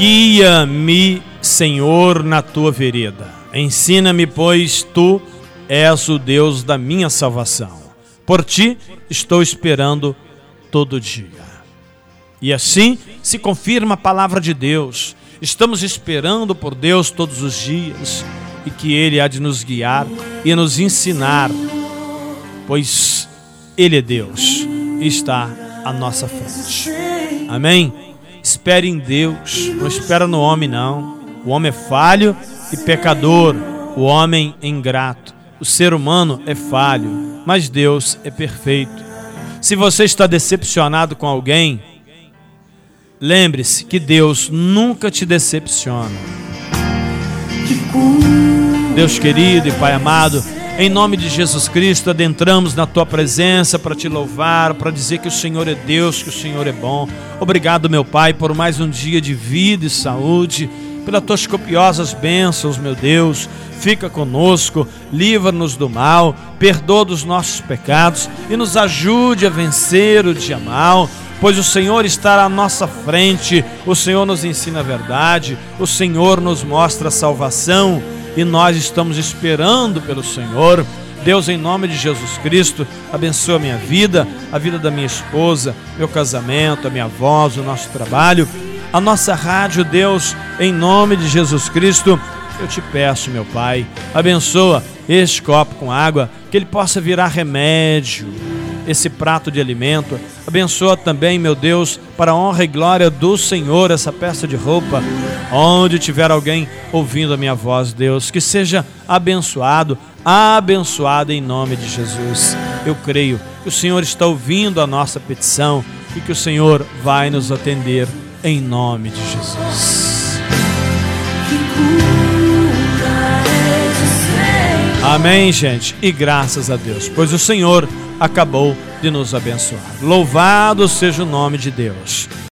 Guia-me, Senhor, na tua vereda. Ensina-me, pois tu és o Deus da minha salvação. Por ti estou esperando todo dia. E assim se confirma a palavra de Deus. Estamos esperando por Deus todos os dias e que Ele há de nos guiar e nos ensinar, pois Ele é Deus e está à nossa frente. Amém? Espere em Deus, não espera no homem, não. O homem é falho e pecador, o homem é ingrato. O ser humano é falho, mas Deus é perfeito. Se você está decepcionado com alguém, lembre-se que Deus nunca te decepciona. Deus querido e Pai amado, em nome de Jesus Cristo, adentramos na tua presença para te louvar, para dizer que o Senhor é Deus, que o Senhor é bom. Obrigado, meu Pai, por mais um dia de vida e saúde, pelas tuas copiosas bênçãos, meu Deus. Fica conosco, livra-nos do mal, perdoa dos nossos pecados e nos ajude a vencer o dia mal pois o Senhor está à nossa frente, o Senhor nos ensina a verdade, o Senhor nos mostra a salvação e nós estamos esperando pelo Senhor. Deus, em nome de Jesus Cristo, abençoa a minha vida, a vida da minha esposa, meu casamento, a minha voz, o nosso trabalho, a nossa rádio, Deus, em nome de Jesus Cristo. Eu te peço, meu Pai, abençoa este copo com água, que ele possa virar remédio, esse prato de alimento. Abençoa também, meu Deus, para a honra e glória do Senhor, essa peça de roupa. Onde tiver alguém ouvindo a minha voz, Deus, que seja abençoado, abençoado em nome de Jesus. Eu creio que o Senhor está ouvindo a nossa petição e que o Senhor vai nos atender em nome de Jesus. Amém, gente, e graças a Deus, pois o Senhor acabou de nos abençoar. Louvado seja o nome de Deus.